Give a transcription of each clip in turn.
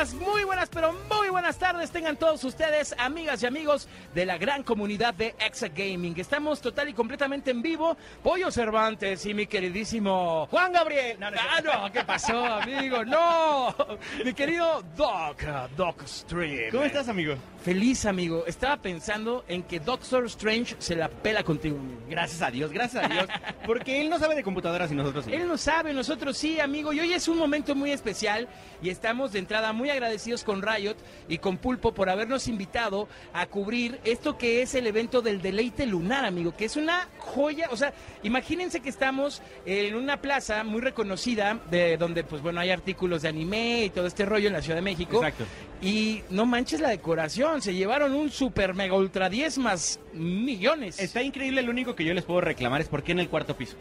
Buenas, muy buenas, pero muy buenas tardes tengan todos ustedes, amigas y amigos de la gran comunidad de Exa Gaming. Estamos total y completamente en vivo. Pollo Cervantes y mi queridísimo Juan Gabriel. No, no, ah, no, ¿qué pasó, amigo? No, mi querido Doc, Doc Stream. ¿Cómo estás, amigo? Feliz, amigo. Estaba pensando en que Doctor Strange se la pela contigo. amigo. Gracias a Dios, gracias a Dios. Porque él no sabe de computadoras y nosotros sí. Él lo sabe, nosotros sí, amigo. Y hoy es un momento muy especial y estamos de entrada muy agradecidos con Riot y con Pulpo por habernos invitado a cubrir esto que es el evento del deleite lunar, amigo, que es una joya. O sea, imagínense que estamos en una plaza muy reconocida de donde, pues bueno, hay artículos de anime y todo este rollo en la Ciudad de México. Exacto. Y no manches la decoración, se llevaron un super mega ultra 10 más millones. Está increíble, lo único que yo les puedo reclamar es por qué en el cuarto piso.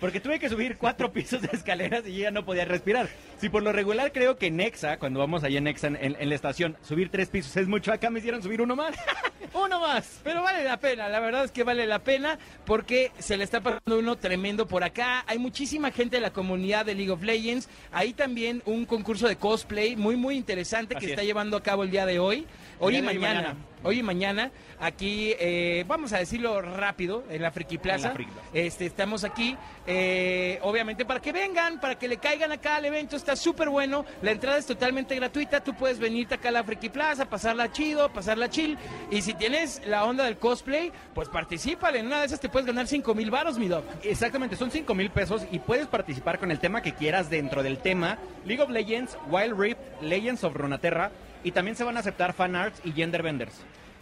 Porque tuve que subir cuatro pisos de escaleras y ya no podía respirar. Si por lo regular creo que en Nexa, cuando vamos allá en Nexa en, en- en la estación, subir tres pisos es mucho, acá me hicieron subir uno más. uno más. Pero vale la pena, la verdad es que vale la pena porque se le está pasando uno tremendo por acá. Hay muchísima gente de la comunidad de League of Legends. Hay también un concurso de cosplay muy, muy interesante que Así está es. llevando a cabo el día de hoy. Hoy y mañana. mañana. Hoy y mañana, aquí, eh, vamos a decirlo rápido, en la Friki Plaza. la Friki Plaza. Este, estamos aquí, eh, obviamente, para que vengan, para que le caigan acá al evento. Está súper bueno. La entrada es totalmente gratuita. Tú puedes venirte acá a la Friki Plaza, pasarla chido, pasarla chill. Y si tienes la onda del cosplay, pues participale. En una de esas te puedes ganar 5 mil baros, mi doc. Exactamente, son 5 mil pesos y puedes participar con el tema que quieras dentro del tema League of Legends, Wild Rift, Legends of Runeterra y también se van a aceptar fan arts y gender vendors.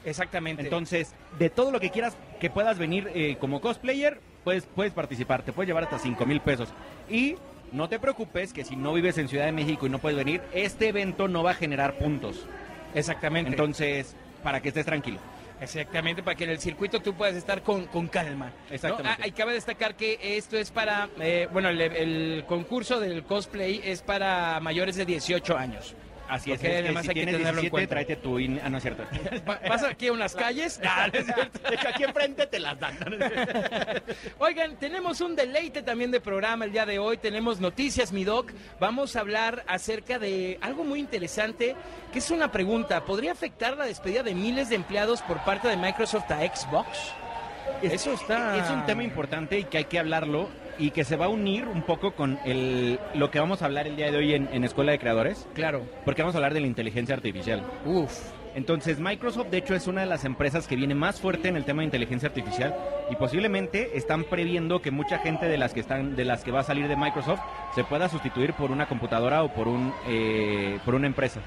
Exactamente. Entonces, de todo lo que quieras que puedas venir eh, como cosplayer, puedes, puedes participar, te puedes llevar hasta 5 mil pesos. Y no te preocupes que si no vives en Ciudad de México y no puedes venir, este evento no va a generar puntos. exactamente. Entonces, para que estés tranquilo. Exactamente, para que en el circuito tú puedas estar con, con calma. ¿no? Exactamente. Ah, y cabe destacar que esto es para, eh, bueno, el, el concurso del cosplay es para mayores de 18 años. Así es, que además si hay que tenerlo en 17, cuenta. tráete tu INE. Ah, no es cierto. ¿Vas aquí a unas calles? Ah, no es cierto. De hecho, aquí enfrente te las dan. Oigan, tenemos un deleite también de programa el día de hoy. Tenemos noticias, mi doc. Vamos a hablar acerca de algo muy interesante, que es una pregunta. ¿Podría afectar la despedida de miles de empleados por parte de Microsoft a Xbox? Eso está... Es un tema importante y que hay que hablarlo y que se va a unir un poco con el, lo que vamos a hablar el día de hoy en, en Escuela de Creadores, Claro. porque vamos a hablar de la inteligencia artificial. Uf. Entonces, Microsoft, de hecho, es una de las empresas que viene más fuerte en el tema de inteligencia artificial y posiblemente están previendo que mucha gente de las que están, de las que va a salir de Microsoft, se pueda sustituir por una computadora o por un, eh, por una empresa.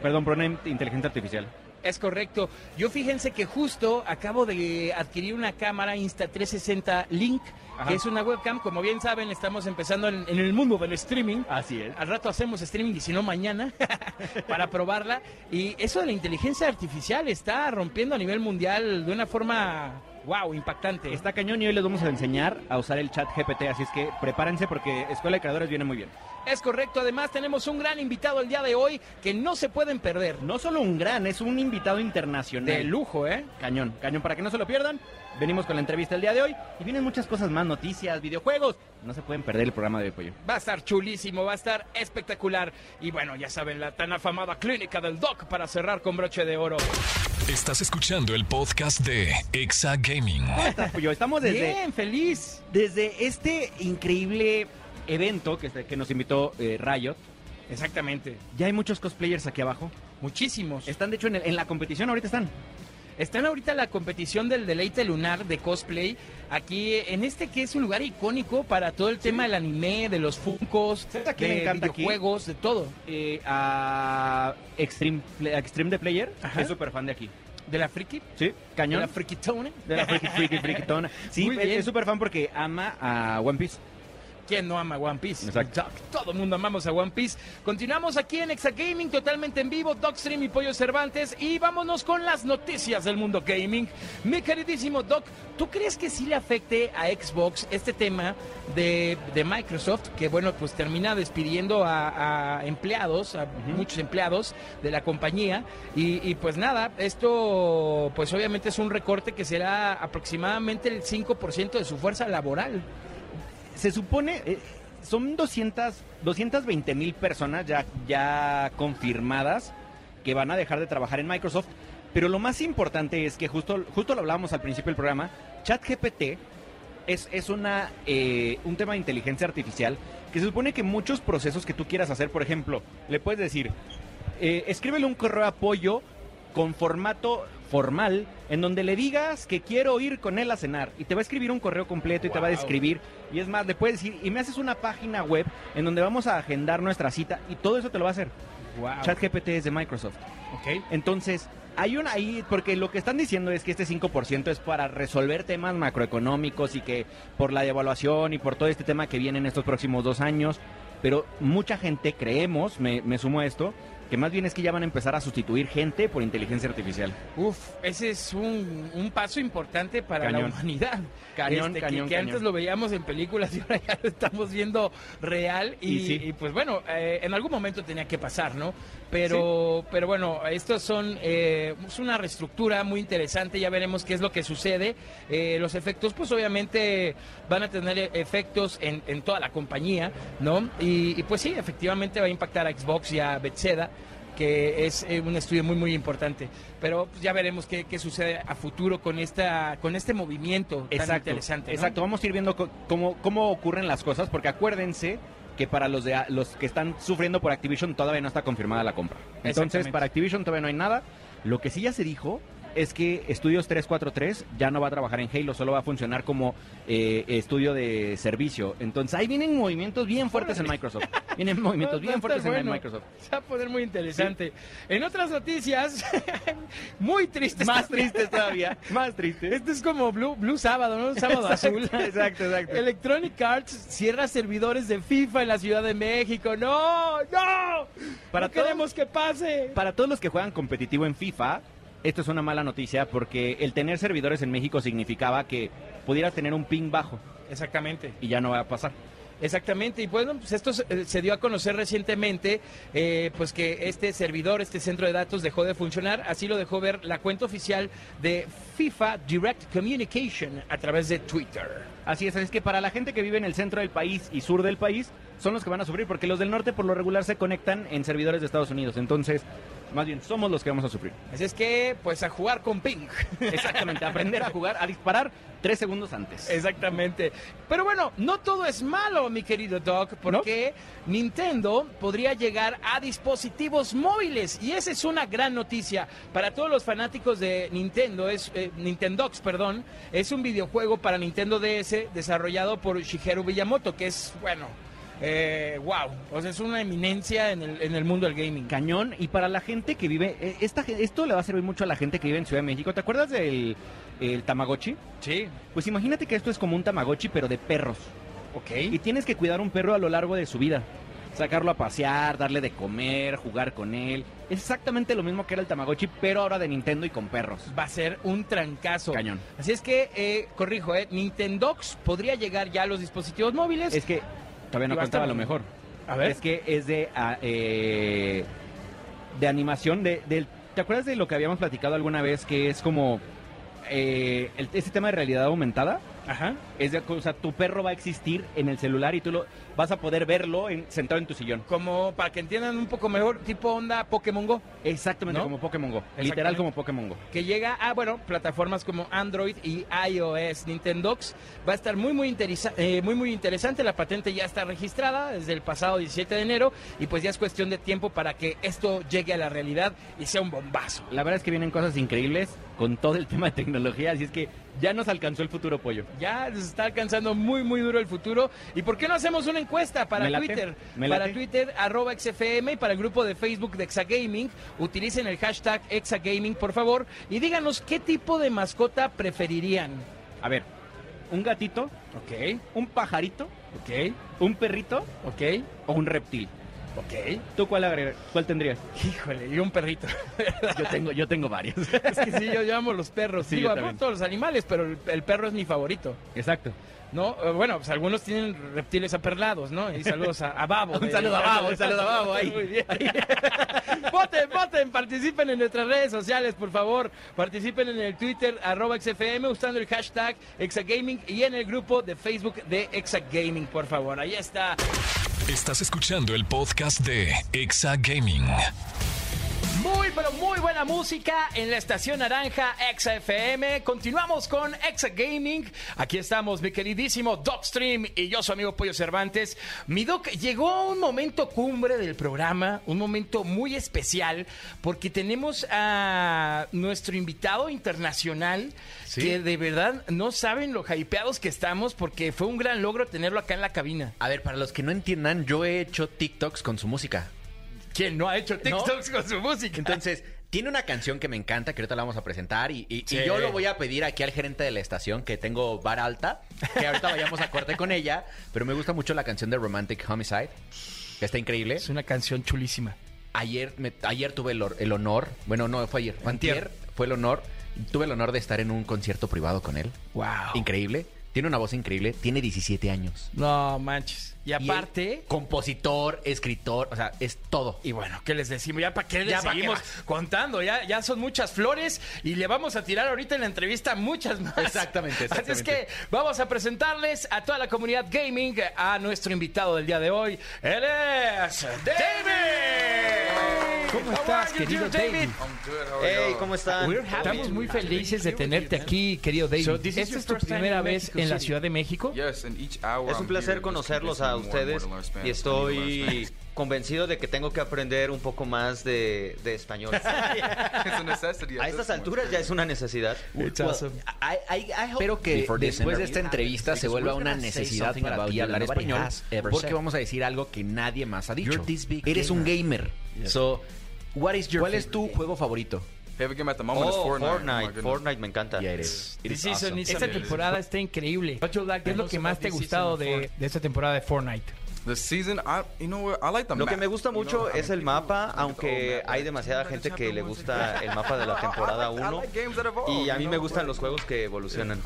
Perdón, por una in- inteligencia artificial. Es correcto. Yo fíjense que justo acabo de adquirir una cámara Insta360 Link, Ajá. que es una webcam. Como bien saben, estamos empezando en, en el mundo del streaming. Así es. Al rato hacemos streaming y si no mañana para probarla. Y eso de la inteligencia artificial está rompiendo a nivel mundial de una forma, wow, impactante. Está cañón y hoy les vamos a enseñar a usar el chat GPT, así es que prepárense porque Escuela de Creadores viene muy bien. Es correcto. Además, tenemos un gran invitado el día de hoy que no se pueden perder. No solo un gran, es un invitado internacional. De lujo, ¿eh? Cañón, cañón, para que no se lo pierdan. Venimos con la entrevista el día de hoy y vienen muchas cosas más, noticias, videojuegos. No se pueden perder el programa de hoy, pollo. Va a estar chulísimo, va a estar espectacular. Y bueno, ya saben, la tan afamada clínica del Doc para cerrar con broche de oro. Estás escuchando el podcast de Exa Gaming. ¿Cómo estás, pollo? Estamos desde, Bien, feliz. desde este increíble evento que, que nos invitó eh, Riot. Exactamente. Ya hay muchos cosplayers aquí abajo. Muchísimos. Están, de hecho, en, el- en la competición, ahorita están. Están ahorita en la competición del deleite lunar de cosplay. Aquí en este que es un lugar icónico para todo el tema del anime, de los funcos, ¿Sabes a de encanta aquí? videojuegos, de todo. Eh, a Extreme, Extreme the Player, Ajá. es súper fan de aquí. De la friki, Sí, de cañón. la frikitone. De la friki, friki, frikitona. Sí, es súper fan porque ama a One Piece. ¿Quién no ama One Piece? Exacto. Todo el mundo amamos a One Piece. Continuamos aquí en Exagaming, totalmente en vivo, Docstream y Pollo Cervantes. Y vámonos con las noticias del mundo gaming. Mi queridísimo Doc, ¿tú crees que sí le afecte a Xbox este tema de, de Microsoft? Que bueno, pues termina despidiendo a, a empleados, a muchos empleados de la compañía. Y, y pues nada, esto pues obviamente es un recorte que será aproximadamente el 5% de su fuerza laboral. Se supone, eh, son 200, 220 mil personas ya, ya confirmadas que van a dejar de trabajar en Microsoft. Pero lo más importante es que justo, justo lo hablábamos al principio del programa, ChatGPT es, es una, eh, un tema de inteligencia artificial que se supone que muchos procesos que tú quieras hacer, por ejemplo, le puedes decir, eh, escríbele un correo de apoyo con formato formal en donde le digas que quiero ir con él a cenar y te va a escribir un correo completo y te va a describir y es más, le puedes decir y me haces una página web en donde vamos a agendar nuestra cita y todo eso te lo va a hacer. Wow. ChatGPT es de Microsoft. Ok. Entonces, hay un ahí, porque lo que están diciendo es que este 5% es para resolver temas macroeconómicos y que por la devaluación y por todo este tema que viene en estos próximos dos años, pero mucha gente creemos, me, me sumo a esto, que más bien es que ya van a empezar a sustituir gente por inteligencia artificial. Uf, ese es un, un paso importante para la humanidad. Cañón, Este, que- cañón, que, cañón. antes lo veíamos en películas y ahora ya lo estamos viendo real. Y, Y sí. y, pues bueno, eh, en algún momento tenía que pasar, ¿no? Pero, pero bueno, estos son eh, es una reestructura muy interesante. Ya veremos qué es lo que sucede. Eh, los efectos, pues obviamente van a tener efectos en, en toda la compañía, ¿no? Y, y, pues sí, efectivamente va a impactar a Xbox y a Bethesda que es eh, un estudio muy muy importante. Pero pues, ya veremos qué, qué sucede a futuro con esta con este movimiento tan interesante. ¿no? Exacto, vamos a ir viendo cómo, cómo ocurren las cosas, porque acuérdense que para los de los que están sufriendo por Activision todavía no está confirmada la compra. Entonces, para Activision todavía no hay nada. Lo que sí ya se dijo es que Estudios 343 ya no va a trabajar en Halo, solo va a funcionar como eh, estudio de servicio. Entonces, ahí vienen movimientos bien fuertes en Microsoft. Vienen movimientos bien fuertes en. Microsoft. Se va a poner muy interesante. En otras noticias, muy tristes. Más también. tristes todavía, más tristes. Este es como Blue, Blue Sábado, ¿no? Sábado azul. exacto, exacto. Electronic Arts cierra servidores de FIFA en la Ciudad de México. ¡No! ¡No! Para no queremos que pase. Para todos los que juegan competitivo en FIFA, esto es una mala noticia porque el tener servidores en México significaba que pudieras tener un ping bajo Exactamente. y ya no va a pasar. Exactamente, y bueno, pues esto se, eh, se dio a conocer recientemente, eh, pues que este servidor, este centro de datos dejó de funcionar, así lo dejó ver la cuenta oficial de FIFA Direct Communication a través de Twitter. Así es, es que para la gente que vive en el centro del país y sur del país son los que van a sufrir porque los del norte por lo regular se conectan en servidores de Estados Unidos. Entonces, más bien, somos los que vamos a sufrir. Así es que, pues a jugar con ping. Exactamente, aprender a jugar, a disparar tres segundos antes. Exactamente. Pero bueno, no todo es malo, mi querido Doc, porque Nintendo podría llegar a dispositivos móviles y esa es una gran noticia para todos los fanáticos de Nintendo. Es eh, Nintendox, perdón, es un videojuego para Nintendo DS desarrollado por Shigeru Miyamoto, que es bueno, eh, wow, o sea, es una eminencia en el, en el mundo del gaming. Cañón. Y para la gente que vive, eh, esta, esto le va a servir mucho a la gente que vive en Ciudad de México. ¿Te acuerdas del el Tamagotchi? Sí, Pues imagínate que esto es como un Tamagotchi, pero de perros. ok. Y tienes que cuidar un perro a lo largo de su vida. Sacarlo a pasear, darle de comer, jugar con él. Es exactamente lo mismo que era el Tamagotchi, pero ahora de Nintendo y con perros. va a ser un trancazo. Cañón. Así es que, eh, corrijo, eh, Nintendox podría llegar ya a los dispositivos móviles. Es que todavía no contaba lo mejor. a ver. Es que es de, ah, eh, de animación. De, ¿Te acuerdas de lo que habíamos platicado alguna vez? Que es como eh, el- ese tema de realidad aumentada. Ajá. Es de, o sea, tu perro va a existir en el celular y tú lo vas a poder verlo en- sentado en tu sillón. Como para que entiendan un poco mejor, tipo onda Pokémon Go, Exactamente ¿No? como Pokémon Go. Literal como Pokémon Go. que llega a, bueno, plataformas como Android y iOS. Nintendox va a estar muy, muy, interesa- eh, muy, muy interesante. La patente ya está registrada desde el pasado 17 de enero y pues ya es cuestión de tiempo para que esto llegue a la realidad y sea un bombazo. La verdad es que vienen cosas increíbles con todo el tema de tecnología, así es que ya nos alcanzó el futuro pollo. Ya nos está alcanzando muy, muy duro el futuro. ¿Y por qué no hacemos una encuesta para Twitter? Para. Twitter, arroba XFM y para el grupo de Facebook de Exagaming. Utilicen el hashtag Exagaming, por favor, y díganos qué tipo de mascota preferirían. A ver, un gatito Ok, un pajarito, ok, un perrito ok, o un reptil. ok. ¿Tú cuál agregar? ¿Cuál tendrías? Híjole, y un perrito. Yo tengo, yo tengo varios. es que sí, yo, yo amo los perros. Sí, Digo, yo amo todos los animales, pero el, el perro es mi favorito. Exacto. ¿No? Eh, Bueno, pues algunos tienen reptiles aperlados, ¿no? Y saludos a, a Babo. Un de- saludo a Babo, un saludo a Babo ahí. Muy bien. voten, voten, participen en nuestras redes sociales, por favor. Participen en el Twitter, arroba XFM, usando el hashtag Exagaming y en el grupo de Facebook de Exagaming, por favor. Ahí está. Estás escuchando el podcast de Exa Gaming. Muy, pero muy buena música en la estación naranja Exa FM. Continuamos con Exa Gaming. Aquí estamos, mi queridísimo Docstream y yo, su amigo Pollo Cervantes. Mi Doc, llegó un momento cumbre del programa, un momento muy especial, porque tenemos a nuestro invitado internacional que de verdad no saben lo hypeados que estamos, porque fue un gran logro tenerlo acá en la cabina. A ver, para los que no entiendan, yo he hecho TikToks con su música. ¿Quién no ha hecho TikToks con su música? Entonces, tiene una canción que me encanta, que ahorita la vamos a presentar, y, y- y Sí. yo lo voy a pedir aquí al gerente de la estación, que tengo vara alta, que ahorita vayamos a corte con ella, pero me gusta mucho la canción de Romantic Homicide, que está increíble. es una canción chulísima. Ayer, me- ayer tuve el, honor, bueno, no, fue ayer, fue antier, fue el honor, tuve el honor de estar en un concierto privado con él. Wow. Increíble, tiene una voz increíble, tiene 17 años. No manches. Y aparte, compositor, escritor, o sea, es todo. y bueno, ¿qué les decimos? Ya para qué les Ya qué seguimos contando, ya, ya son muchas flores y le vamos a tirar ahorita en la entrevista muchas más. Exactamente, Así es que vamos a presentarles a toda la comunidad gaming a nuestro invitado del día de hoy. Él es David. ¿Cómo estás, querido David? Hey, ¿cómo están? Estamos muy felices de tenerte aquí, querido David. ¿Esta es tu primera vez en la Ciudad de México? Es un placer conocerlos a ustedes y estoy convencido de que tengo que aprender un poco más de, de español. A estas alturas ya es una necesidad. It's awesome. I- I- I Espero que después de esta entrevista se vuelva we're una necesidad something para ti hablar español, porque vamos a decir algo que nadie más ha dicho. Eres un gamer. So, What is your ¿cuál es tu juego favorito? Oh, Fortnite. Fortnite, me encanta. Ya eres. This season is Esta temporada está increíble. ¿Qué es lo que más te ha gustado de, de esta temporada de Fortnite? Lo que me gusta mucho es el mapa, aunque hay demasiada gente que le gusta el mapa de la temporada 1. Y a mí me gustan los juegos que evolucionan.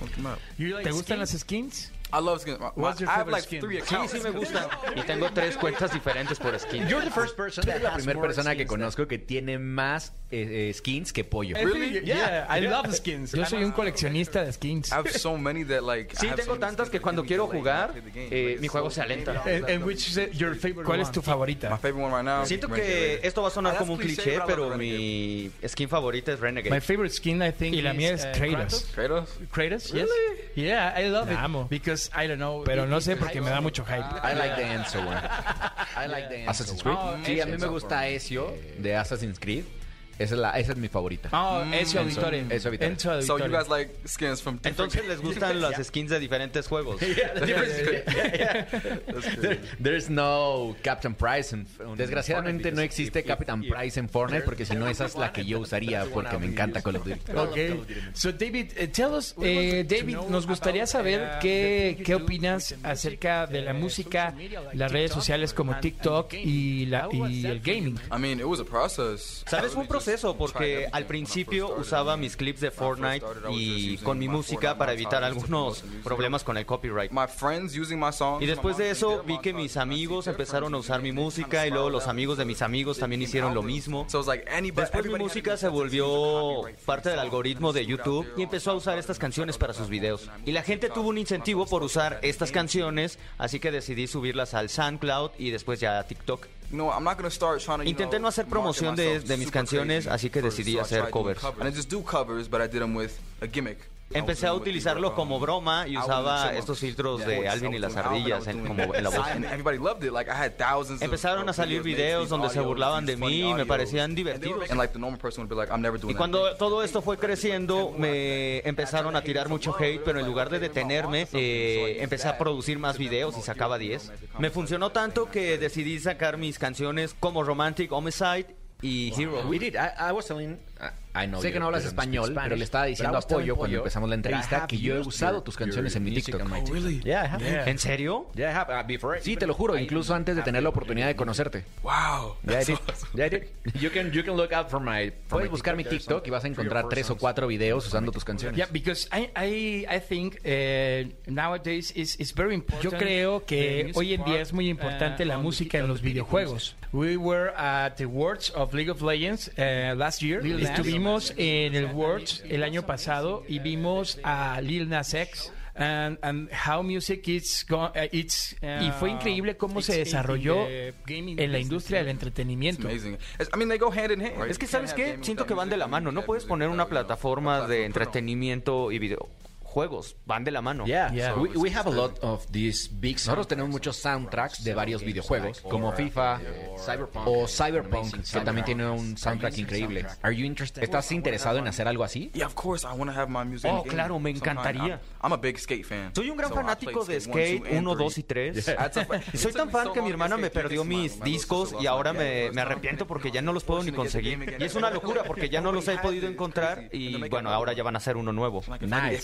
¿Te gustan las skins? What's your favorite skin? Sí, sí me gustan. Y tengo tres cuentas diferentes por skin. You're the first person, eres la primera persona que conozco que tiene más eh, eh, skins que pollo. Really? Yeah, I love skins. Yo soy un coleccionista de skins. Sí, tengo tantas que cuando quiero jugar, eh, mi juego se alenta. And, and which is your favorite ¿Cuál es tu favorita? Siento que esto va a sonar como un cliché, pero mi skin favorita es My Renegade. favorite skin, I think, Y la is, mía es uh, Kratos. Kratos, yes. Yeah, I love La it. amo. Because, I don't know. Pero no sé porque me da mucho hype. I like the answer one. I like the answer Assassin's. Creed. Sí, a mí me gusta Ezio de Assassin's Creed. Esa es, la, esa es mi favorita. Oh, Ezio Auditore. Ezio Auditore. Ezio Auditore. Entonces les gustan las skins de diferentes juegos. There- There's no Captain Price. en- Desgraciadamente no existe Captain Price en Fortnite porque si no esa es la que yo usaría porque me encanta Call of Duty. Ok. So, David, eh, tell us, eh, David, nos gustaría saber qué, qué opinas acerca de la música, las redes sociales como TikTok y, la, y el gaming. ¿Sabes? Fue un proceso porque al principio usaba mis clips de Fortnite y con mi música para evitar algunos problemas con el copyright. Y después de eso vi que mis amigos empezaron a usar mi música y luego los amigos de mis amigos también hicieron lo mismo. Después mi música se volvió parte del algoritmo de YouTube y empezó a usar estas canciones para sus videos. Y la gente tuvo un incentivo por usar estas canciones, así que decidí subirlas al SoundCloud y después ya a TikTok. Intenté no hacer promoción de, de mis canciones, así que decidí hacer covers. Empecé a utilizarlo como broma y usaba estos filtros de Alvin y las ardillas en, como en la voz. Empezaron a salir videos donde se burlaban de mí y me parecían divertidos. Y cuando todo esto fue creciendo, me empezaron a tirar mucho hate, pero en lugar de detenerme, eh, empecé a producir más videos y sacaba 10. Me funcionó tanto que decidí sacar mis canciones como Romantic Homicide y Hero. We did. I, I was telling Sé que no hablas español, pero le estaba diciendo a Pollo cuando empezamos la entrevista que yo he usado tus canciones en mi TikTok. ¿En serio? Uh, sí, te lo juro, incluso antes de tener la oportunidad de conocerte. Wow. Yeah, I did. Yeah, I did. You can, you can look out for my... Puedes buscar mi TikTok y vas a encontrar tres o cuatro videos usando tus canciones. Yeah, because I, I, I think uh, nowadays is, is very important. Yo creo que hoy en día es muy importante la música en los videojuegos. We were at the Worlds of League of Legends uh, last year. Estuvimos en el Worlds el año pasado y vimos a Lil Nas X. And, and how music is go, uh, it's, uh, y fue increíble cómo se desarrolló en la industria del entretenimiento. I mean, they go hand in hand. Es que sabes qué, siento que van de la mano. No puedes poner una plataforma de entretenimiento y video juegos van de la mano. Yeah, yeah. We, we, have a lot of these big. Nosotros tenemos muchos soundtracks de varios videojuegos, como FIFA Cyberpunk, o Cyberpunk, que también tiene un soundtrack increíble. Are you interested? ¿Estás interesado en hacer algo así? Yeah, of course. I want to have my music. Oh, claro, me encantaría. I'm a big skate fan. Soy un gran fanático de Skate 1, 2 y 3. Soy tan fan que mi hermana me perdió mis discos y ahora me, me arrepiento porque ya no los puedo ni conseguir. Y es una locura porque ya no los he podido encontrar y bueno, ahora ya van a ser uno nuevo. Nice.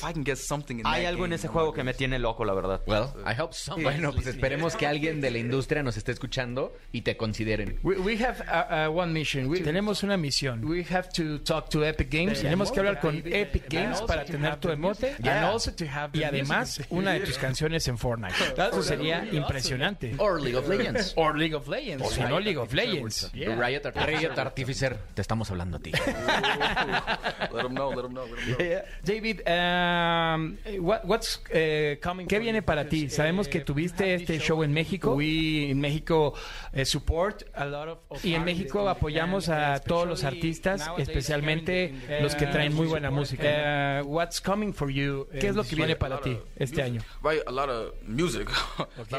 Hay algo en ese juego que me tiene loco, la verdad. Well, I hope so. Bueno, pues esperemos que alguien de la industria nos esté escuchando y te consideren. We, have uh, uh, one mission. Tenemos una misión. We have to talk to Epic Games. Tenemos que hablar con Epic Games para tener tu emote y además una de tus canciones en Fortnite. Eso sería impresionante. Or League of Legends. Or League of Legends. O si no, League of Legends. Riot, Riot Artificer, te estamos hablando a ti. let them know, let them know. David, um, what's uh, coming ¿qué viene para ti? Sabemos que tuviste este show en México. We en México uh, support a lot of, y en México apoyamos a todos los artistas, especialmente los que traen muy buena música. Uh, what's coming for you? ¿Qué es lo que viene para ti este año?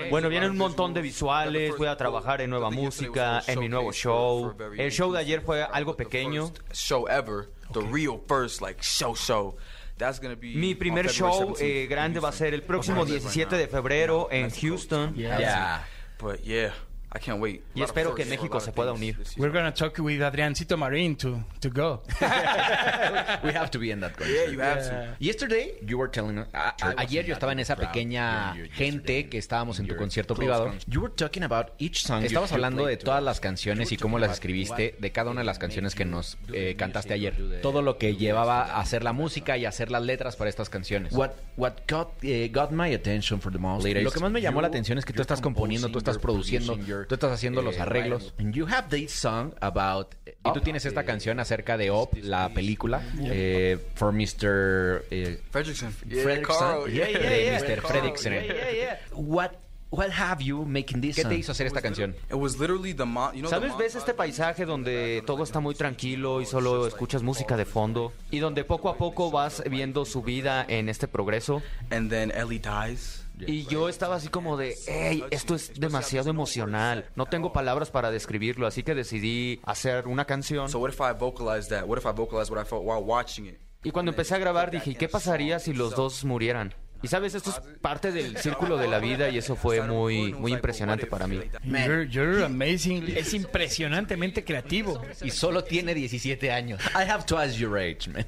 Bueno, viene un montón de visuales, voy a trabajar en nueva música, en mi nuevo show. El show de ayer fue algo pequeño. Show ever, the real first like show show. Mi primer show eh, grande va a ser el próximo 17 de febrero en Houston. Yeah. Yeah. I can't wait. Y espero que México se pueda unir. We're going to talk with Adriancito Marín to, to go. we have to be in that concert. Yeah, you have to. Yesterday, you were telling us, ayer yo estaba en esa pequeña gente que estábamos en tu concierto privado. You were talking about each song. Estabas hablando de todas las canciones y cómo las escribiste, de cada una de las canciones que nos eh, cantaste ayer. Todo lo que llevaba a hacer la música y hacer las letras para estas canciones. What, what got, uh, got my attention for the most Lo que más me llamó la atención es que tú estás componiendo, tú estás produciendo Tú estás haciendo los eh, arreglos. And you have this song about... Y tú tienes esta canción acerca de Op, la película, eh, for Mr. Eh, Fredrickson. Fredrickson. Yeah, yeah, yeah, Mr. Fredrickson. What What have you making this ¿Qué te hizo hacer esta canción? It was literally the you know, ¿Sabes? Ves este paisaje donde todo está muy tranquilo y solo escuchas música de fondo y donde poco a poco vas viendo su vida en este progreso. And then Ellie dies. Y yo estaba así como de, hey, esto es demasiado emocional. No tengo palabras para describirlo, así que decidí hacer una canción. Y cuando empecé a grabar dije, ¿qué pasaría si los dos murieran? Y sabes, esto es parte del círculo de la vida y eso fue muy, muy impresionante para mí. You're, amazing. Es impresionantemente creativo. Y solo tiene 17 años. I have twice your age, man.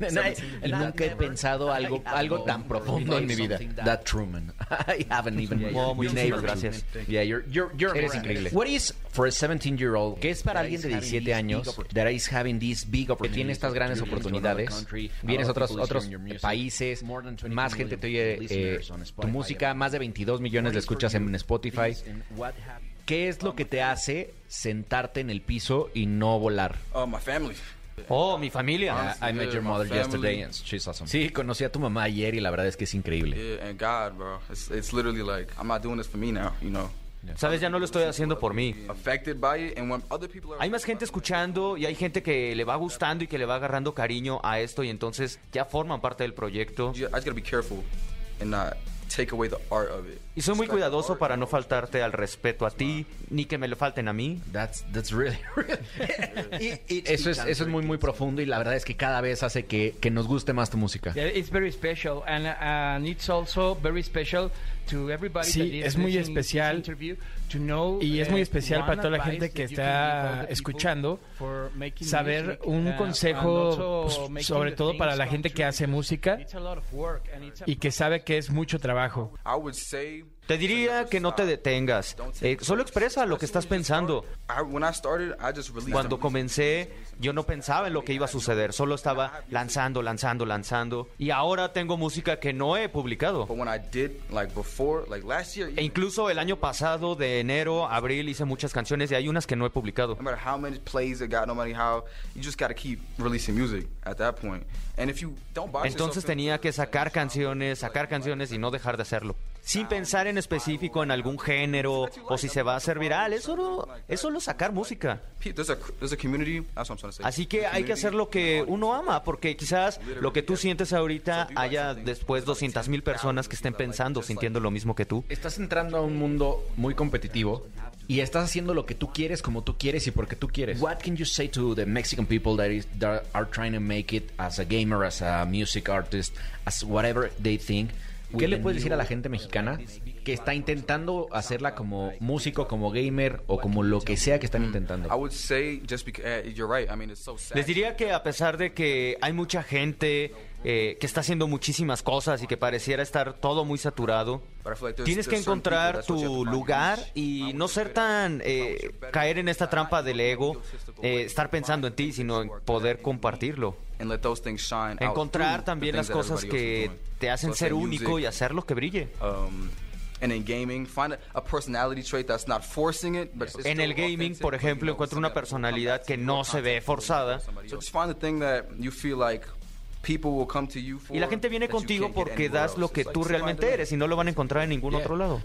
nunca he pensado algo, algo tan profundo en mi vida. That Truman. I haven't even oh, muchísimas gracias. Yeah, you're, you're, you're Eres increíble. What is for a 17 year old, que es para alguien de 17 años, that is having this big que tiene estas grandes oportunidades, vienes a otros, otros países, más gente te oye eh, tu música, más de 22 millones de escuchas en Spotify. ¿Qué es lo que te hace sentarte en el piso y no volar? Oh, my family. Oh, mi familia. I met your mother yesterday and she's awesome. Sí, conocí a tu mamá ayer y la verdad es que es increíble. Yeah, and God, bro. It's, it's literally like, I'm not doing this for me now, you know. Sabes, ya no lo estoy haciendo por mí. Hay más gente escuchando y hay gente que le va gustando y que le va agarrando cariño a esto y entonces ya forman parte del proyecto. Y soy muy cuidadoso para no faltarte al respeto a ti, ni que me lo falten a mí. That's, that's really, eso, es, eso es muy, muy profundo y la verdad es que cada vez hace que, que nos guste más tu música. it's very special and, and it's also very special Sí, es muy especial y es muy especial para toda la gente que está escuchando saber un consejo pues, sobre todo para la gente que hace música y que sabe que es mucho trabajo. Te diría que no te detengas. Eh, solo expresa lo que estás pensando. Cuando comencé, yo no pensaba en lo que iba a suceder. Solo estaba lanzando, lanzando, lanzando. Y ahora tengo música que no he publicado. E incluso el año pasado, de enero, abril, hice muchas canciones y hay unas que no he publicado. Entonces tenía que sacar canciones, sacar canciones y no dejar de hacerlo sin pensar en específico en algún género o si se va a hacer viral. Es solo, es solo sacar música. Así que hay que hacer lo que uno ama, porque quizás lo que tú sientes ahorita haya después 200 mil personas que estén pensando, sintiendo lo mismo que tú. Estás entrando a un mundo muy competitivo y estás haciendo lo que tú quieres como tú quieres y porque tú quieres. What can you say to the Mexican people that, is, that are trying to make it as a gamer, as a music artist, as whatever they think? ¿Qué le puedes decir a la gente mexicana que está intentando hacerla como músico, como gamer o como lo que sea que están intentando? Les diría que a pesar de que hay mucha gente eh, que está haciendo muchísimas cosas y que pareciera estar todo muy saturado, tienes que encontrar tu lugar y no ser tan eh, caer en esta trampa del ego, eh, estar pensando en ti, sino en poder compartirlo. Encontrar también las cosas que te hacen ser único y hacerlo que brille. Um, en el gaming, por ejemplo, encuentro una personalidad que no se ve forzada. Y la gente viene contigo porque das lo que tú realmente eres y no lo van a encontrar en ningún otro lado.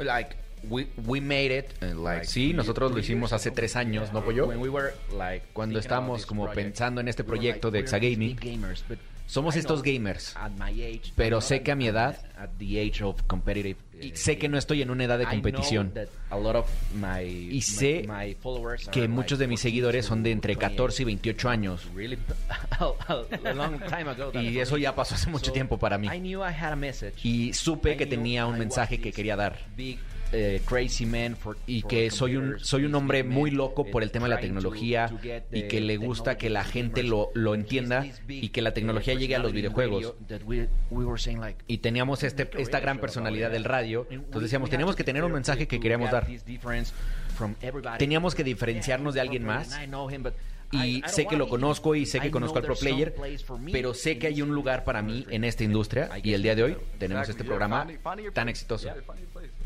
we, made it. Uh, sí, nosotros lo hicimos hace tres años, ¿no, Pollo? Cuando estábamos como pensando en este proyecto de Exagaming. Somos estos gamers, pero sé que a mi edad, y sé que no estoy en una edad de competición. Y sé que muchos de mis seguidores son de entre 14 y 28 años. Y eso ya pasó hace mucho tiempo para mí. Y supe que tenía un mensaje que quería dar. Eh, crazy Man y que soy un soy un hombre muy loco por el tema de la tecnología y que le gusta que la gente lo, lo entienda y que la tecnología llegue a los videojuegos. Y teníamos este, esta gran personalidad del radio, entonces decíamos, teníamos que tener un mensaje que queríamos dar. Teníamos que diferenciarnos de alguien más. y sé que lo conozco y sé que conozco al pro player, pero sé que hay un lugar para mí en esta industria y el día de hoy tenemos este programa tan exitoso.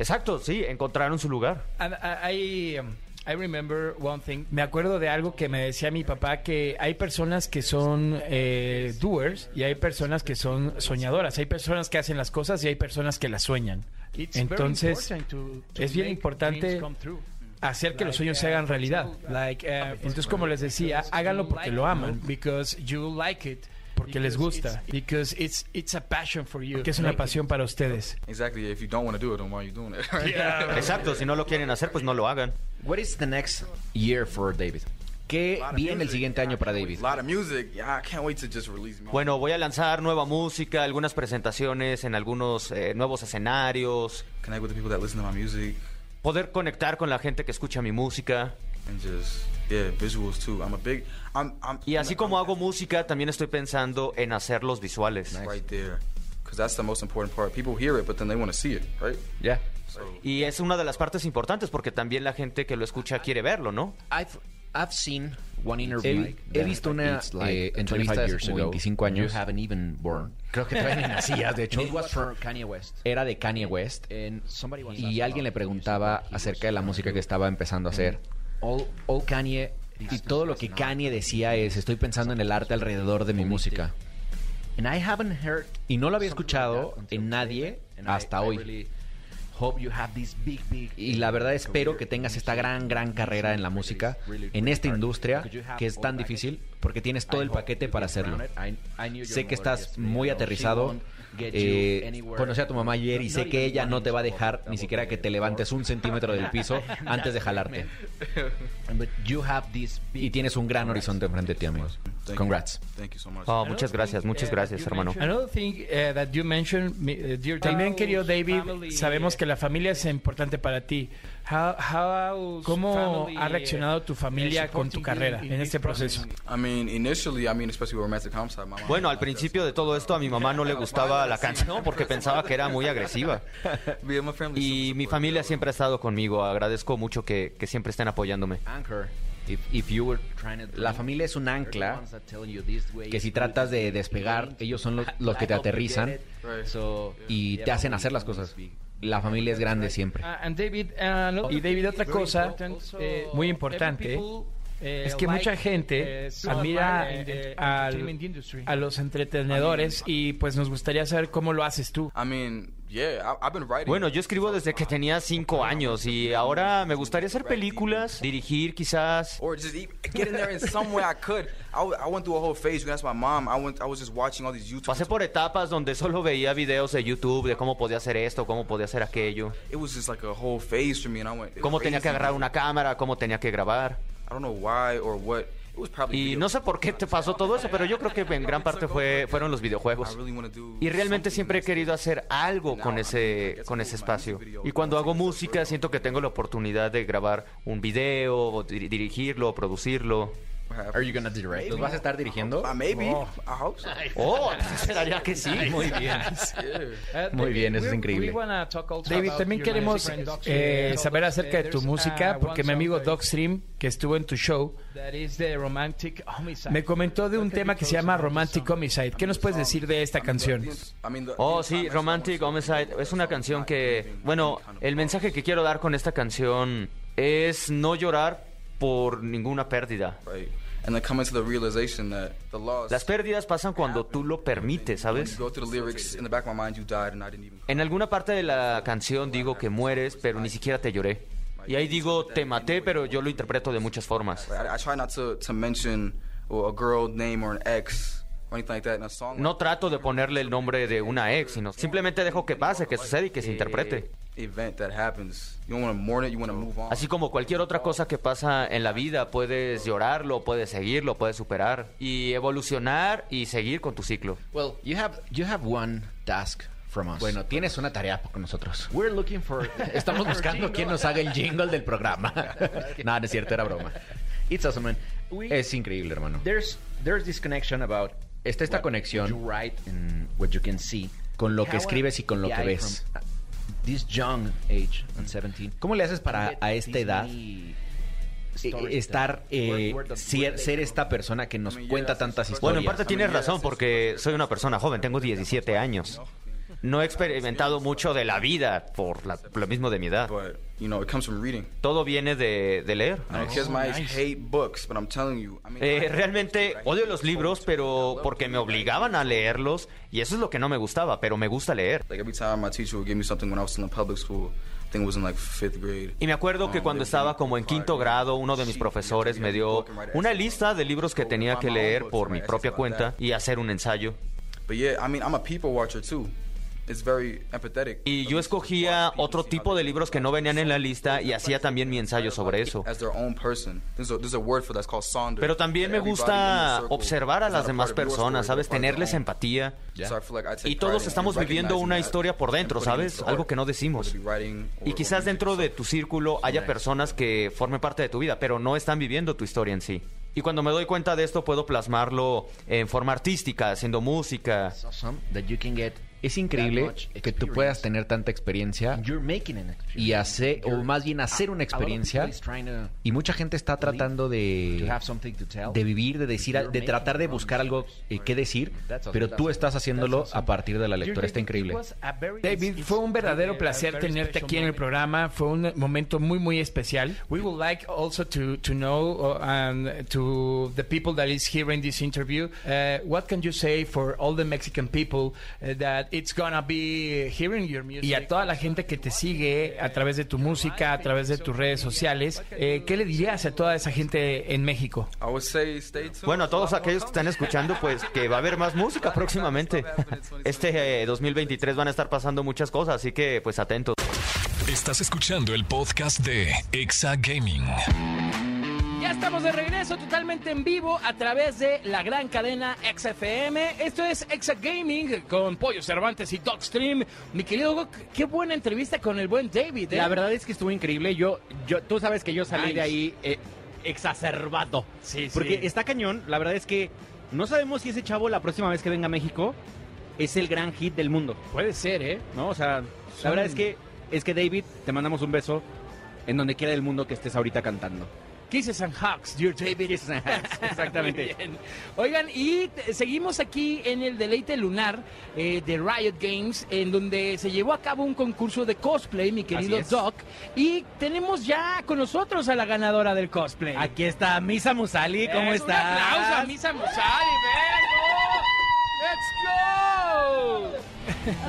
Exacto, sí, encontraron su lugar. Um, remember one thing. Me acuerdo de algo que me decía mi papá que hay personas que son eh, doers y hay personas que son soñadoras. Hay personas que hacen las cosas y hay personas que las sueñan. Entonces es bien importante hacer que los sueños se hagan realidad. Like, uh, entonces, como les decía, háganlo porque lo aman, because you like it porque les gusta, because it's it's a passion for you, que es una pasión para ustedes. Exacto, si no lo quieren hacer, pues no lo hagan. What is the next year for David? ¿Qué viene el siguiente año para David? Bueno, voy a lanzar nueva música, algunas presentaciones en algunos eh, nuevos escenarios. Connect with the people that listen to my y así como hago música, también estoy pensando en hacer los visuales. Y es una de las partes importantes porque también la gente que lo escucha quiere verlo, ¿no? I've seen one interview. He, visto una eh, entrevista de 25 años. Creo que todavía ni nacías, de hecho. Era de Kanye West. Y alguien le preguntaba acerca de la música que estaba empezando a hacer. All, Kanye y todo lo que Kanye decía es, estoy pensando en el arte alrededor de mi música. Y no lo había escuchado en nadie hasta hoy. Y la verdad espero que tengas esta gran, gran carrera en la música, en esta industria que es tan difícil, porque tienes todo el paquete para hacerlo. Sé que estás muy aterrizado. Eh, conocí a tu mamá ayer y sé que ella no te va a dejar ni siquiera que te levantes un centímetro del piso antes de jalarte. Y tienes un gran horizonte enfrente de ti, amigos. Congrats. Oh, muchas gracias, muchas gracias, hermano. Another thing uh, that you mentioned, uh, dear También, querido David, sabemos que la familia es importante para ti. How, how, ¿Cómo ha reaccionado tu familia con tu carrera en este proceso? Bueno, al principio de todo esto a mi mamá no le gustaba la canción porque pensaba que era muy agresiva. Y mi familia siempre ha estado conmigo. Agradezco mucho que, que siempre estén apoyándome. La familia es un ancla que si tratas de despegar, ellos son los, los que te aterrizan. y te hacen hacer las cosas. la familia es grande siempre. Ah, David, uh, y David, otra cosa eh, muy importante eh, es que mucha gente eh, admira a los entretenedores y pues nos gustaría saber cómo lo haces tú. Bueno, yo escribo desde que tenía cinco años y ahora me gustaría hacer películas, dirigir quizás. Pasé por etapas donde solo veía videos de YouTube de cómo podía hacer esto, cómo podía hacer aquello. Cómo tenía que agarrar una cámara, cómo tenía que grabar. Y no sé por qué te pasó todo eso, pero yo creo que en gran parte fue, fueron los videojuegos. Y realmente siempre he querido hacer algo con ese, con ese espacio. Y cuando hago música siento que tengo la oportunidad de grabar un video, dirigirlo, producirlo. Are you gonna direct? ¿Los vas a estar dirigiendo? Uh, maybe. Oh. I hope so. Oh, esperaría que sí. Muy bien. Muy bien, eso es increíble. David, también queremos eh, saber acerca de tu música, porque mi amigo Dogstream, que estuvo en tu show, me comentó de un tema que se llama Romantic Homicide. ¿Qué nos puedes decir de esta canción? Oh, sí, Romantic Homicide es una canción que, bueno, el mensaje que quiero dar con esta canción es no llorar por ninguna pérdida. Las pérdidas pasan cuando tú lo permites, ¿sabes? En alguna parte de la canción digo que mueres, pero ni siquiera te lloré. Y ahí digo, te maté, pero yo lo interpreto de muchas formas. No trato de ponerle el nombre de una ex, sino simplemente dejo que pase, que suceda y que se interprete. Así como cualquier otra cosa que pasa en la vida, puedes llorarlo, puedes seguirlo, puedes superar y evolucionar y seguir con tu ciclo. Well, you have you have one task from us. Bueno, tienes una tarea con nosotros. We're looking for Estamos buscando quién nos haga el jingle del programa. no, no es cierto, era broma. It's awesome, man. Es increíble, hermano. There's there's this connection about Está esta conexión you write and what you can see con lo que escribes y con lo que ves. This young age, 17. ¿Cómo le haces para a esta edad eh, estar eh, ser, ser, esta persona que nos cuenta tantas historias? Bueno, en parte tienes razón porque soy una persona joven, tengo 17 años no he experimentado mucho de la vida por lo mismo de mi edad. Todo viene de, leer. realmente odio los libros, pero porque me obligaban a leerlos y eso es lo que no me gustaba, pero me gusta leer. Y me acuerdo que um, cuando estaba como en quinto grado, uno de mis profesores me dio una lista de libros que tenía que leer por mi propia cuenta y hacer un ensayo. Y yo escogía otro tipo de libros que no venían en la lista y hacía también mi ensayo sobre eso. Pero también me gusta observar a las demás personas, ¿sabes? Tenerles empatía. Y todos estamos viviendo una historia por dentro, ¿sabes? Algo que no decimos. Y quizás dentro de tu círculo haya personas que formen parte de tu vida, pero no están viviendo tu historia en sí. Y cuando me doy cuenta de esto, puedo plasmarlo en forma artística, haciendo música. Es increíble que tú puedas tener tanta experiencia y hacer, o más bien hacer una experiencia. Y mucha gente está tratando de, de vivir, de decir, de tratar de buscar algo eh, que decir, pero tú estás haciendo a partir de la lectura. Está increíble. David, fue un verdadero placer tenerte aquí en el programa. Fue un momento muy, muy especial. We would like also to, to know uh, and to the people that is hearing this interview, uh, what can you say for all the Mexican people uh, that it's gonna be hearing your music. Y a toda la gente que te sigue a través de tu música, a través de tus redes sociales, eh, ¿qué le dirías a toda esa gente en México? Bueno, a todos aquellos que están escuchando, pues que va a haber más música próximamente. Este 2023 eh, van a estar pasando muchas cosas, así que pues atentos. Estás escuchando el podcast de Exa Gaming. Ya estamos de regreso totalmente en vivo a través de la gran cadena XFM. Esto es Exa Gaming con Pollo Cervantes y Dogstream. Mi querido Doc, qué buena entrevista con el buen David. ¿eh? La verdad es que estuvo increíble. Yo, yo, tú sabes que yo salí Nice. de ahí eh, exacerbado. Sí, sí. Porque está cañón. La verdad es que no sabemos si ese chavo la próxima vez que venga a México es el gran hit del mundo. Puede ser, ¿eh? ¿No? O sea, Son- la verdad es que es que David, te mandamos un beso en donde quiera del mundo que estés ahorita cantando. Kisses and Hugs, dear David. Kisses and hugs, exactamente. Oigan, y seguimos aquí en el deleite lunar eh, de Riot Games, en donde se llevó a cabo un concurso de cosplay, mi querido. Doc. Y tenemos ya con nosotros a la ganadora del cosplay. Aquí está Misa Musali, ¿cómo Es estás? Un aplauso a Misa Musali, vengo. ¡Let's go!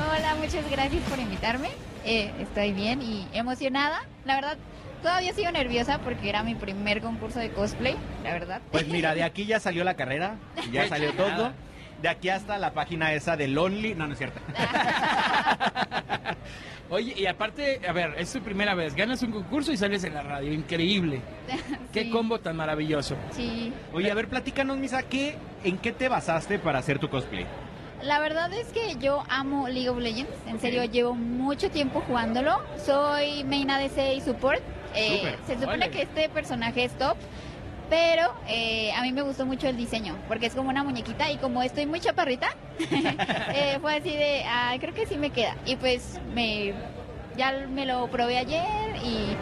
Hola, muchas gracias por invitarme. Eh, estoy bien y emocionada. La verdad, todavía sigo nerviosa porque era mi primer concurso de cosplay, la verdad. Pues mira, de aquí ya salió la carrera, ya salió todo. De aquí hasta la página esa de Lonely. No, no es cierto. Oye, y aparte, a ver, es tu primera vez. Ganas un concurso y sales en la radio. Increíble. Qué combo tan maravilloso. Sí. Oye, a ver, platícanos, Misa, ¿qué, ¿en qué te basaste para hacer tu cosplay? La verdad es que yo amo League of Legends. En serio, llevo mucho tiempo jugándolo. Soy main ADC y support. Eh, se supone que este personaje es top. Pero eh, a mí me gustó mucho el diseño, porque es como una muñequita y como estoy muy chaparrita, eh, fue así de, ah, creo que sí me queda. Y pues me, ya me lo probé ayer y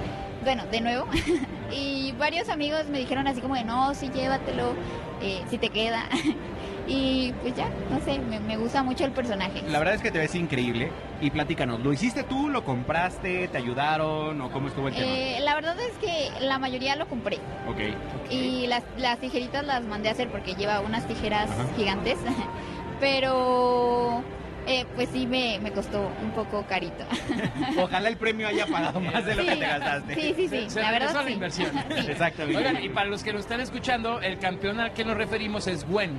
bueno, de nuevo. y varios amigos me dijeron así como de, no, sí, llévatelo, eh, si te queda. y pues ya, no sé, me, me gusta mucho el personaje. La verdad es que te ves increíble. Y platícanos, ¿lo hiciste tú, lo compraste, te ayudaron o cómo estuvo el tema? Eh, la verdad es que la mayoría lo compré. Ok. Y las, las tijeritas las mandé a hacer porque lleva unas tijeras Ajá. gigantes. Pero eh, pues sí me, me costó un poco carito. Ojalá el premio haya pagado más de lo que te gastaste. Sí, sí, sí. Se la verdad la sí. inversión. Sí. Exactamente. Oigan, y para los que nos están escuchando, el campeón al que nos referimos es Gwen.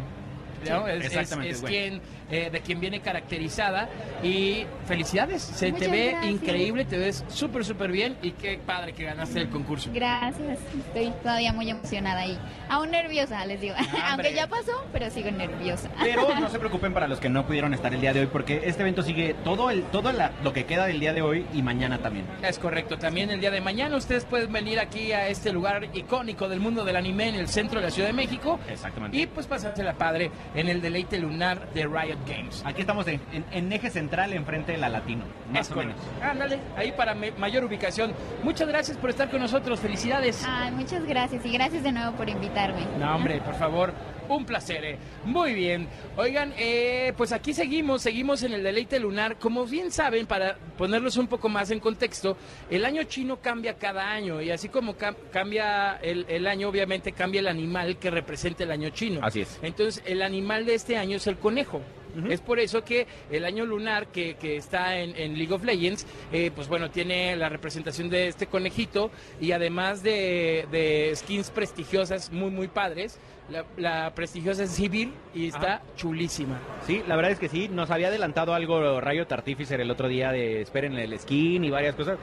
Es, quien, eh, de quien viene caracterizada. Y felicidades, se te ve gracias. increíble, te ves súper, súper bien. Y qué padre que ganaste el concurso. Gracias, estoy todavía muy emocionada y aún nerviosa, les digo. Aunque ya pasó, pero sigo nerviosa. Pero no se preocupen para los que no pudieron estar el día de hoy, porque este evento sigue todo el todo la- lo que queda del día de hoy y mañana también. Es correcto, también el día de mañana ustedes pueden venir aquí a este lugar icónico del mundo del anime en el centro de la Ciudad de México. Exactamente. Y pues pasársela padre en el deleite lunar de Riot Games. Aquí estamos en, en- en eje central, enfrente de la Latino, más Es o menos. Ándale, ahí para mayor ubicación. Muchas gracias por estar con nosotros, felicidades. Ay, muchas gracias y gracias de nuevo por invitarme. No, hombre, por favor, un placer. eh. Muy bien. Oigan, eh, pues aquí seguimos, seguimos en el deleite lunar. Como bien saben, para ponerlos un poco más en contexto, el año chino cambia cada año y así como cam- cambia el, el año, obviamente cambia el animal que representa el año chino. Así es. Entonces, el animal de este año es el conejo. Es por eso que el año lunar que, que está en, en League of Legends, eh, pues bueno, tiene la representación de este conejito y además de, de skins prestigiosas muy, muy padres. La, la prestigiosa es Sivir y está Ajá. chulísima. Sí, la verdad es que sí, nos había adelantado algo Rayo Artificer el otro día de esperen el skin y varias cosas.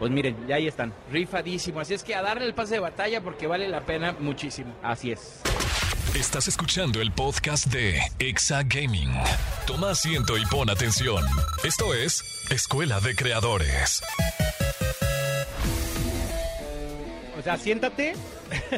Pues miren, ya ahí están. Rifadísimo. Así es que a darle el pase de batalla porque vale la pena muchísimo. Así es. Estás escuchando el podcast de Exa Gaming. Toma asiento y pon atención. Esto es Escuela de Creadores. O sea, siéntate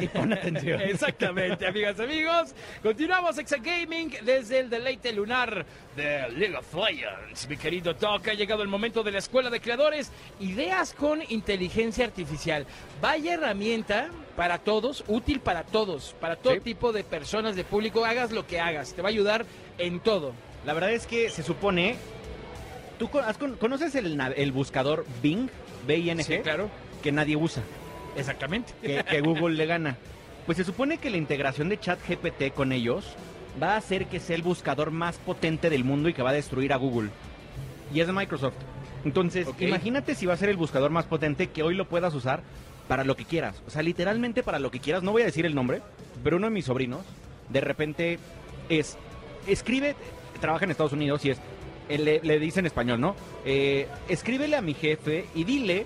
y pon atención. Exactamente, amigas, amigos. Continuamos Exa Gaming desde el deleite lunar de League of Legends. Mi querido Doc, ha llegado el momento de la Escuela de Creadores. Ideas con inteligencia artificial. Vaya herramienta para todos, útil para todos, para todo Sí. tipo de personas, de público. Hagas lo que hagas, te va a ayudar en todo. La verdad es que se supone. ¿Tú conoces el, buscador Bing? B-I-N-G. Sí, claro. Que nadie usa. Exactamente. que, que Google le gana. Pues se supone que la integración de ChatGPT con ellos va a hacer que sea el buscador más potente del mundo y que va a destruir a Google. Y es de Microsoft. Entonces, imagínate si va a ser el buscador más potente que hoy lo puedas usar para lo que quieras. O sea, literalmente para lo que quieras. No voy a decir el nombre, pero uno de mis sobrinos, de repente, es. Escribe, trabaja en Estados Unidos y es. eh, Le, le dice en español, ¿no? Eh, escríbele a mi jefe y dile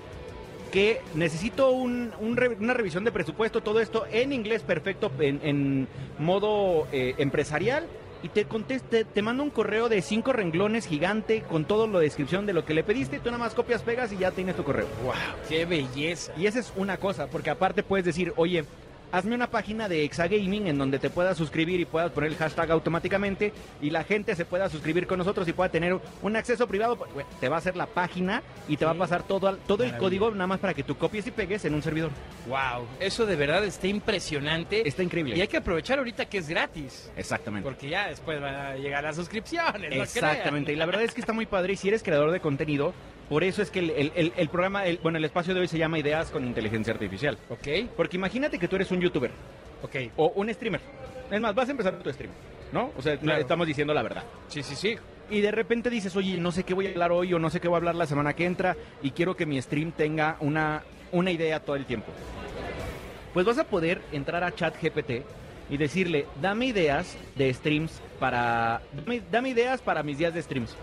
que necesito un, una revisión de presupuesto, todo esto en inglés perfecto, en, modo eh, empresarial. Y te conteste, te mando un correo de cinco renglones gigante con toda la descripción de lo que le pediste. Tú nada más copias, pegas y ya tienes tu correo. ¡Wow! ¡Qué belleza! Y esa es una cosa, porque aparte puedes decir, oye, hazme una página de Exagaming en donde te puedas suscribir y puedas poner el hashtag automáticamente y la gente se pueda suscribir con nosotros y pueda tener un acceso privado. Te va a hacer la página y te va a pasar todo, todo el código nada más para que tú copies y pegues en un servidor. Wow, eso de verdad está impresionante. Está increíble. Y hay que aprovechar ahorita que es gratis. Exactamente. Porque ya después van a llegar las suscripciones. Exactamente. y la verdad es que está muy padre y si eres creador de contenido, por eso es que el, programa, bueno, el espacio de hoy se llama Ideas con Inteligencia Artificial. Ok. Porque imagínate que tú eres un youtuber. Ok. O un streamer. Es más, vas a empezar tu stream, ¿no? O sea, estamos diciendo la verdad. Sí, sí, sí. Y de repente dices, oye, no sé qué voy a hablar hoy o no sé qué voy a hablar la semana que entra y quiero que mi stream tenga una, una idea todo el tiempo. Pues vas a poder entrar a ChatGPT y decirle, dame ideas de streams para... dame ideas para mis días de streams.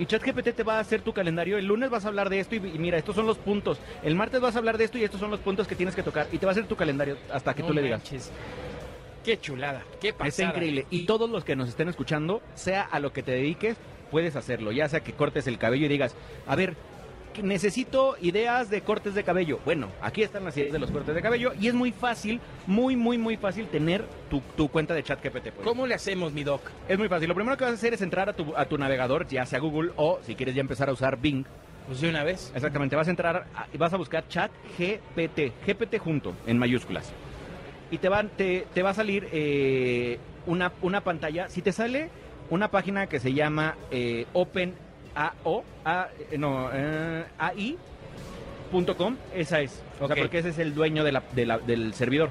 Y ChatGPT te va a hacer tu calendario. El lunes vas a hablar de esto y, mira, estos son los puntos. El martes vas a hablar de esto y estos son los puntos que tienes que tocar. Y te va a hacer tu calendario hasta que tú le digas. Qué chulada, qué pasada. Está increíble. Y todos los que nos estén escuchando, sea a lo que te dediques, puedes hacerlo. Ya sea que cortes el cabello y digas, a ver, necesito ideas de cortes de cabello. Bueno, aquí están las ideas de los cortes de cabello y es muy fácil, muy, muy, muy fácil tener tu, cuenta de chat GPT. Pues. ¿Cómo le hacemos, mi doc? Es muy fácil. Lo primero que vas a hacer es entrar a tu, a tu navegador, ya sea Google o si quieres ya empezar a usar Bing. Pues de una vez. Exactamente, vas a entrar y vas a buscar chat GPT, GPT junto, en mayúsculas. Y te va, te, te va a salir eh, una, una pantalla. Si te sale una página que se llama eh, Open a-O, A, eh, no, eh, AI.com, esa es. O sea, porque ese es el dueño de la, del servidor.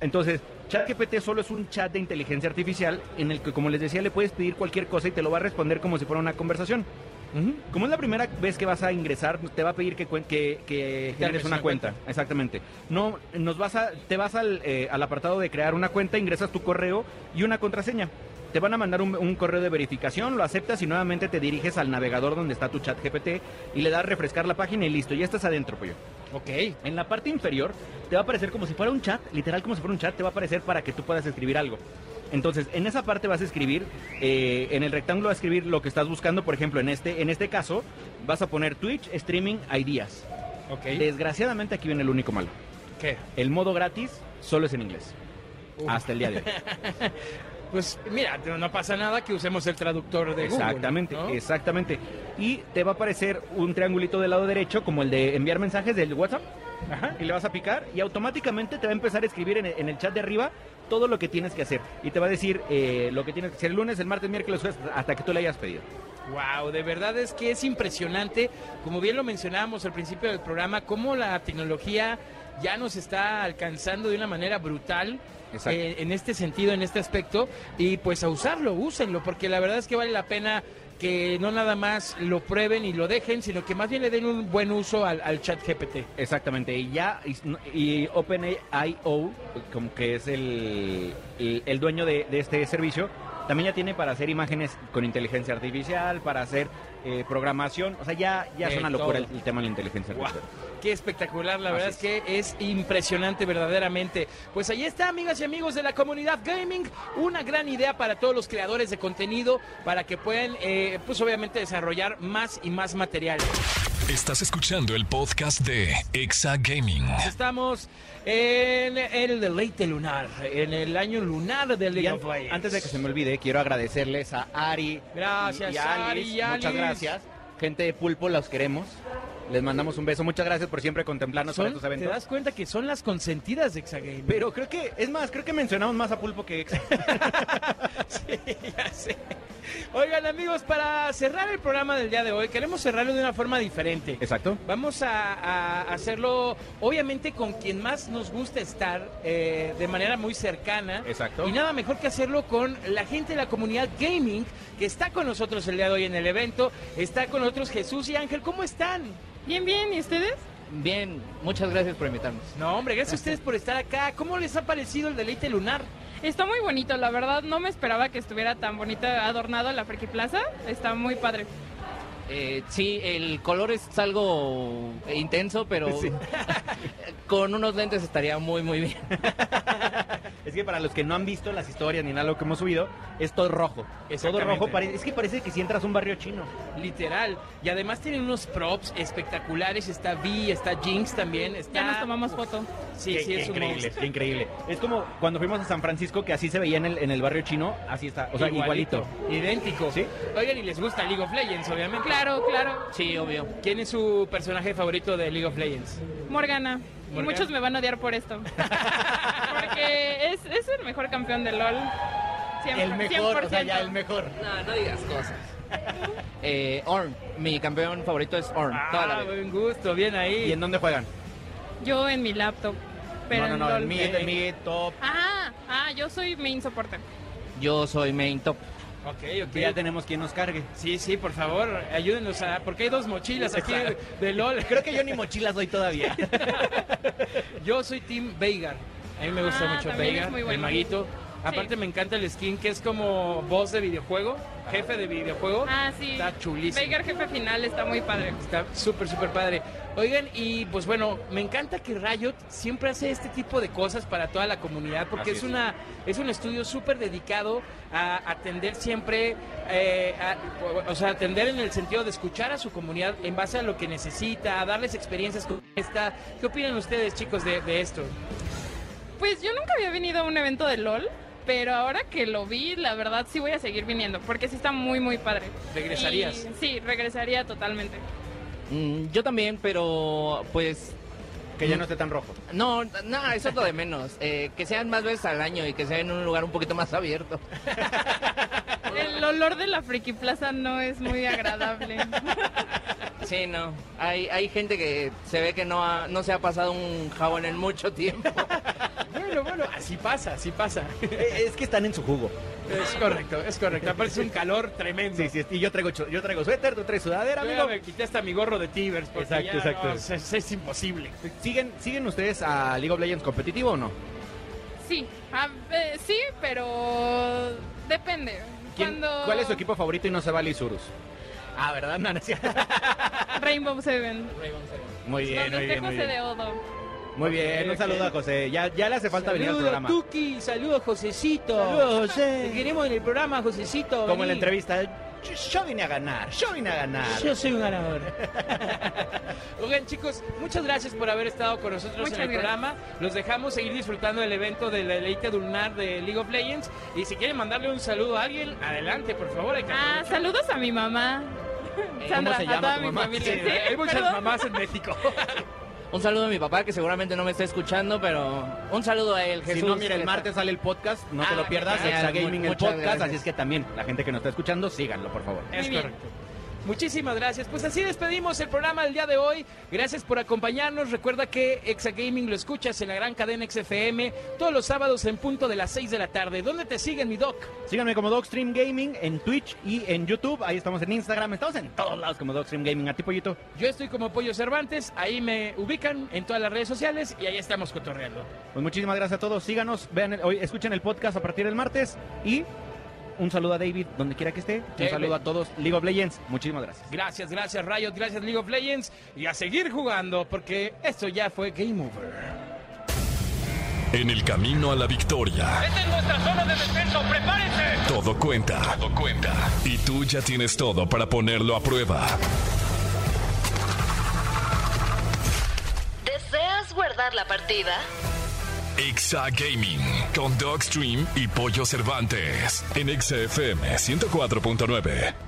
Entonces, ChatGPT solo es un chat de inteligencia artificial en el que, como les decía, le puedes pedir cualquier cosa y te lo va a responder como si fuera una conversación. Como es la primera vez que vas a ingresar, te va a pedir que, que, que generes una, cuenta. Exactamente. No, nos vas a, te vas al, eh, al apartado de crear una cuenta, ingresas tu correo y una contraseña te van a mandar un, correo de verificación, lo aceptas y nuevamente te diriges al navegador donde está tu chat GPT y le das refrescar la página y listo, ya estás adentro, pollo. Ok. En la parte inferior te va a aparecer como si fuera un chat, literal como si fuera un chat, te va a aparecer para que tú puedas escribir algo. Entonces, en esa parte vas a escribir, eh, en el rectángulo vas a escribir lo que estás buscando, por ejemplo, en este, en este caso, vas a poner Twitch Streaming Ideas. Ok. Desgraciadamente aquí viene el único malo. ¿Qué? El modo gratis solo es en inglés. Hasta el día de hoy. pues mira, no pasa nada que usemos el traductor de Google. Exactamente, exactamente. Y te va a aparecer un triangulito del lado derecho, como el de enviar mensajes del WhatsApp. Ajá. Y le vas a picar y automáticamente te va a empezar a escribir en el, chat de arriba todo lo que tienes que hacer. Y te va a decir eh, lo que tienes que hacer el lunes, el martes, miércoles, hasta que tú le hayas pedido. Wow, de verdad es que es impresionante, como bien lo mencionábamos al principio del programa, cómo la tecnología ya nos está alcanzando de una manera brutal eh, en este sentido, en este aspecto, y pues a usarlo, úsenlo, porque la verdad es que vale la pena que no nada más lo prueben y lo dejen, sino que más bien le den un buen uso al, chat GPT. Exactamente, y ya, y, OpenAI.io, como que es el, el, dueño de, este servicio, también ya tiene para hacer imágenes con inteligencia artificial, para hacer eh, programación, o sea, ya, ya es una locura el, tema de la inteligencia artificial. Qué espectacular, la verdad es. que es impresionante verdaderamente. Pues ahí está, amigas y amigos de la comunidad gaming, una gran idea para todos los creadores de contenido, para que puedan, eh, pues obviamente, desarrollar más y más material. Estás escuchando el podcast de Exa Gaming. Estamos en el deleite lunar, en el año lunar del League of Antes de que se me olvide, quiero agradecerles a Ari. Gracias, y Ari, Muchas gracias. Gente de Pulpo, los queremos. Les mandamos un beso. Muchas gracias por siempre contemplarnos en estos eventos. Te das cuenta que son las consentidas de Exagame. Pero creo que, es más, creo que mencionamos más a Pulpo que Exa. sí, ya sé. Oigan, amigos, para cerrar el programa del día de hoy, queremos cerrarlo de una forma diferente. Exacto. Vamos a, hacerlo, obviamente, con quien más nos gusta estar, eh, de manera muy cercana. Exacto. Y nada mejor que hacerlo con la gente de la comunidad gaming que está con nosotros el día de hoy en el evento. Está con nosotros Jesús y Ángel. ¿Cómo están? Bien, bien, ¿y ustedes? Bien, muchas gracias por invitarnos. No, hombre, gracias a ustedes por estar acá. ¿Cómo les ha parecido el deleite lunar? Está muy bonito, la verdad no me esperaba que estuviera tan bonita adornado la Friki Plaza. Está muy padre. Eh, sí, el color es algo intenso, pero con unos lentes estaría muy, muy bien. es que para los que no han visto las historias ni nada lo que hemos subido, es todo rojo. Es todo rojo. Es que parece que si entras a un barrio chino. Literal. Y además tienen unos props espectaculares. Está Vi, está Jinx también. Está... Ya nos tomamos foto. Sí, sí, es increíble, increíble. Es como cuando fuimos a San Francisco, que así se veía en el, en el barrio chino, así está. O sea, igualito. Idéntico. ¿Sí? Oigan, y les gusta League of Legends, obviamente. Claro, claro. Sí, obvio. ¿Quién es su personaje favorito de League of Legends? Morgana. Y muchos me van a odiar por esto. Porque es, es, el mejor campeón de LOL. el mejor, o sea, ya el mejor. No, no digas cosas. eh, Orn, mi campeón favorito es Orn. Ah, buen gusto, bien ahí. ¿Y en dónde juegan? Yo en mi laptop. Pero no, no, no, en, mid, top. Ah, ah, yo soy main soporte. Yo soy main top. Ok, ok. Ya tenemos quien nos cargue. Sí, sí, por favor, ayúdenos a... Porque hay dos mochilas aquí de, LOL. Creo que yo ni mochilas doy todavía. yo soy Team Veigar. A mí me gusta ah, mucho Veigar, el maguito. Aparte me encanta el skin que es como voz de videojuego, jefe de videojuego. Ah, sí. Está chulísimo. Veigar jefe final está muy padre. Está súper, súper padre. Oigan, y pues bueno, me encanta que Riot siempre hace este tipo de cosas para toda la comunidad, porque es, una es un estudio súper dedicado a atender siempre, eh, o sea, atender en el sentido de escuchar a su comunidad en base a lo que necesita, a darles experiencias como esta. ¿Qué opinan ustedes, chicos, de, de esto? Pues yo nunca había venido a un evento de LOL pero ahora que lo vi, la verdad sí voy a seguir viniendo, porque sí está muy, muy padre. ¿Regresarías? sí, regresaría totalmente. Mm, yo también, pero pues... Que ya no esté tan rojo. No, no, eso es lo de menos. Eh, que sean más veces al año y que sea en un lugar un poquito más abierto. El olor de la Friki Plaza no es muy agradable. Sí, no. Hay, hay gente que se ve que no, no se ha pasado un jabón en mucho tiempo. bueno, bueno, así pasa, así pasa. es que están en su jugo. Es correcto, es correcto. Aparece un calor tremendo. Sí, sí, y yo traigo, yo traigo suéter, tú traes sudadera, amigo. me quité hasta mi gorro de Tivers. Exacto, exacto. es, imposible. ¿Siguen, ¿Siguen ustedes a League of Legends competitivo o no? Sí, sí, pero depende. ¿Cuál es su equipo favorito y no se vale Isurus? Ah, ¿verdad? No, no, Rainbow Seven. Rainbow Seven. Muy bien, muy bien. José de Odo. Muy bien, un saludo a José. Ya, ya le hace falta venir al programa. Tuki, saludos Josecito. Saludos, José. Te queremos en el programa, Josecito. Como en la entrevista. Yo, vine a ganar, yo vine a ganar. Yo soy un ganador. Oigan, chicos, muchas gracias por haber estado con nosotros en el programa. Los dejamos seguir disfrutando del evento de la Elite Lunar de League of Legends. Y si quieren mandarle un saludo a alguien, adelante, por favor. Ah, saludos a mi mamá. Sandra, ¿Cómo se llama a toda mi familia. hay muchas mamás en México. Un saludo a mi papá que seguramente no me está escuchando, pero un saludo a él. Jesús, si no, mira, el martes sale el podcast, no te lo ah, pierdas, Exa Gaming el podcast, así es que también la gente que nos está escuchando, síganlo, por favor. Es correcto. Muchísimas gracias. Pues así despedimos el programa del día de hoy. Gracias por acompañarnos. Recuerda que Exagaming lo escuchas en la gran cadena XFM todos los sábados en punto de las 6 de la tarde. ¿Dónde te siguen, mi doc? Síganme como Docstream Gaming en Twitch y en YouTube. Ahí estamos en Instagram. Estamos en todos lados como Docstream Gaming. ¿A ti, Pollito? Yo estoy como Pollo Cervantes. Ahí me ubican en todas las redes sociales y ahí estamos cotorreando. Pues muchísimas gracias a todos. Síganos, vean, hoy escuchen el podcast a partir del martes y un saludo a David, donde quiera que esté. Un saludo a todos. League of Legends, muchísimas gracias. Gracias, gracias Riot, gracias League of Legends. Y a seguir jugando, porque esto ya fue Game Over. En el camino a la victoria. Esta es nuestra zona de descenso, prepárense. Todo cuenta. Todo cuenta. Y tú ya tienes todo para ponerlo a prueba. ¿Deseas guardar la partida? Exa Gaming con Dogstream y Pollo Cervantes en XFM 104.9.